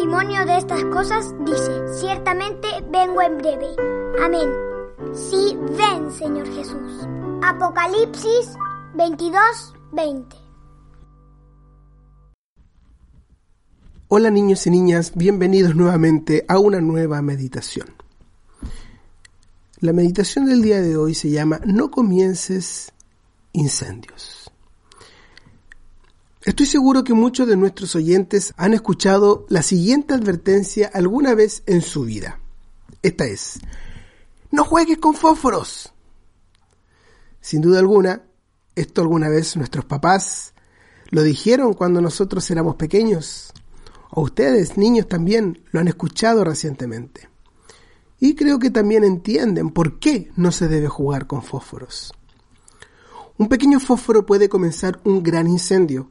testimonio de estas cosas dice, ciertamente vengo en breve. Amén. Sí, ven, Señor Jesús. Apocalipsis 22, 20. Hola niños y niñas, bienvenidos nuevamente a una nueva meditación. La meditación del día de hoy se llama No comiences incendios. Estoy seguro que muchos de nuestros oyentes han escuchado la siguiente advertencia alguna vez en su vida. Esta es, no juegues con fósforos. Sin duda alguna, esto alguna vez nuestros papás lo dijeron cuando nosotros éramos pequeños o ustedes, niños, también lo han escuchado recientemente. Y creo que también entienden por qué no se debe jugar con fósforos. Un pequeño fósforo puede comenzar un gran incendio,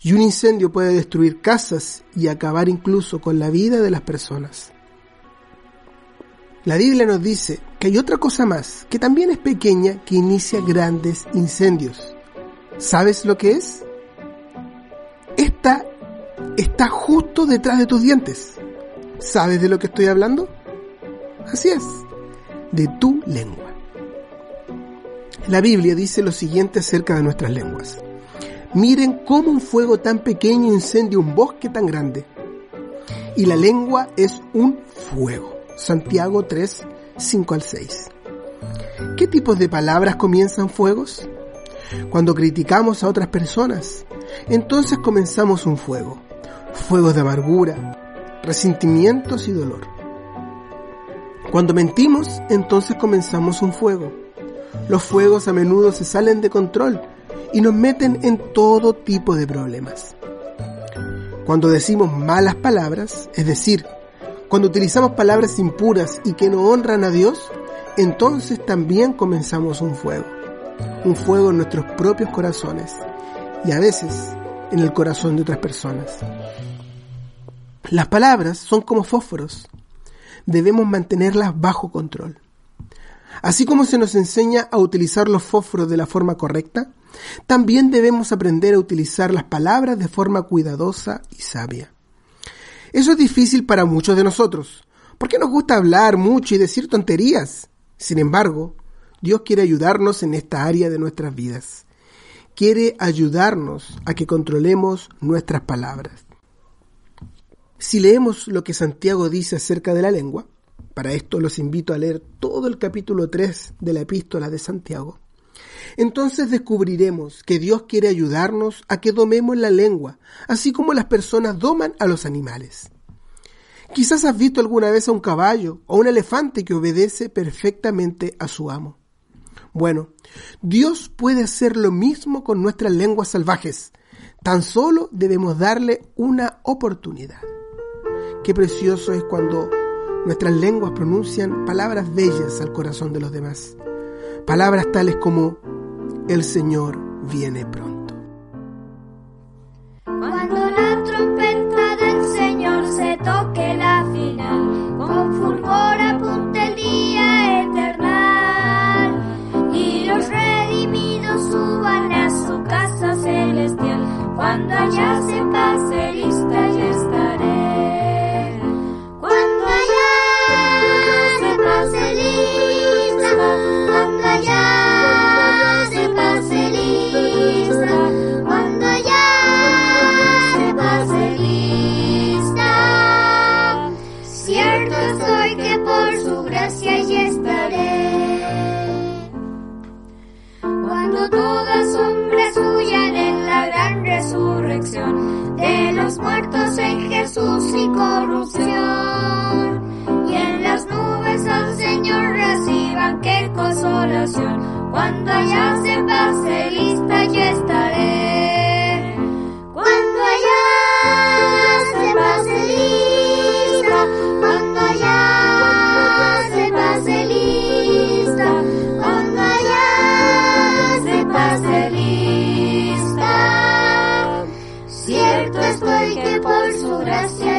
y un incendio puede destruir casas y acabar incluso con la vida de las personas. La Biblia nos dice que hay otra cosa más, que también es pequeña, que inicia grandes incendios. ¿Sabes lo que es? Esta está justo detrás de tus dientes. ¿Sabes de lo que estoy hablando? Así es, de tu lengua. La Biblia dice lo siguiente acerca de nuestras lenguas. Miren cómo un fuego tan pequeño incendia un bosque tan grande. Y la lengua es un fuego. Santiago 3, 5 al 6. ¿Qué tipos de palabras comienzan fuegos? Cuando criticamos a otras personas, entonces comenzamos un fuego fuegos de amargura, resentimientos y dolor. Cuando mentimos, entonces comenzamos un fuego. Los fuegos a menudo se salen de control y nos meten en todo tipo de problemas. Cuando decimos malas palabras, es decir, cuando utilizamos palabras impuras y que no honran a Dios, entonces también comenzamos un fuego. Un fuego en nuestros propios corazones y a veces en el corazón de otras personas. Las palabras son como fósforos. Debemos mantenerlas bajo control. Así como se nos enseña a utilizar los fósforos de la forma correcta, también debemos aprender a utilizar las palabras de forma cuidadosa y sabia. Eso es difícil para muchos de nosotros, porque nos gusta hablar mucho y decir tonterías. Sin embargo, Dios quiere ayudarnos en esta área de nuestras vidas quiere ayudarnos a que controlemos nuestras palabras. Si leemos lo que Santiago dice acerca de la lengua, para esto los invito a leer todo el capítulo 3 de la epístola de Santiago, entonces descubriremos que Dios quiere ayudarnos a que domemos la lengua, así como las personas doman a los animales. Quizás has visto alguna vez a un caballo o un elefante que obedece perfectamente a su amo. Bueno, Dios puede hacer lo mismo con nuestras lenguas salvajes. Tan solo debemos darle una oportunidad. Qué precioso es cuando nuestras lenguas pronuncian palabras bellas al corazón de los demás. Palabras tales como el Señor viene pronto. Cuando la trompeta del Señor se toque la final, con fulgor apunte el día eternal y los redimidos suban a su casa celestial. Cuando allá se corrupción. Y en las nubes al Señor reciban que consolación. Cuando allá se pase lista yo estaré. Cuando allá se pase lista, cuando allá se pase lista, cuando allá se pase lista. Cierto estoy que por su gracia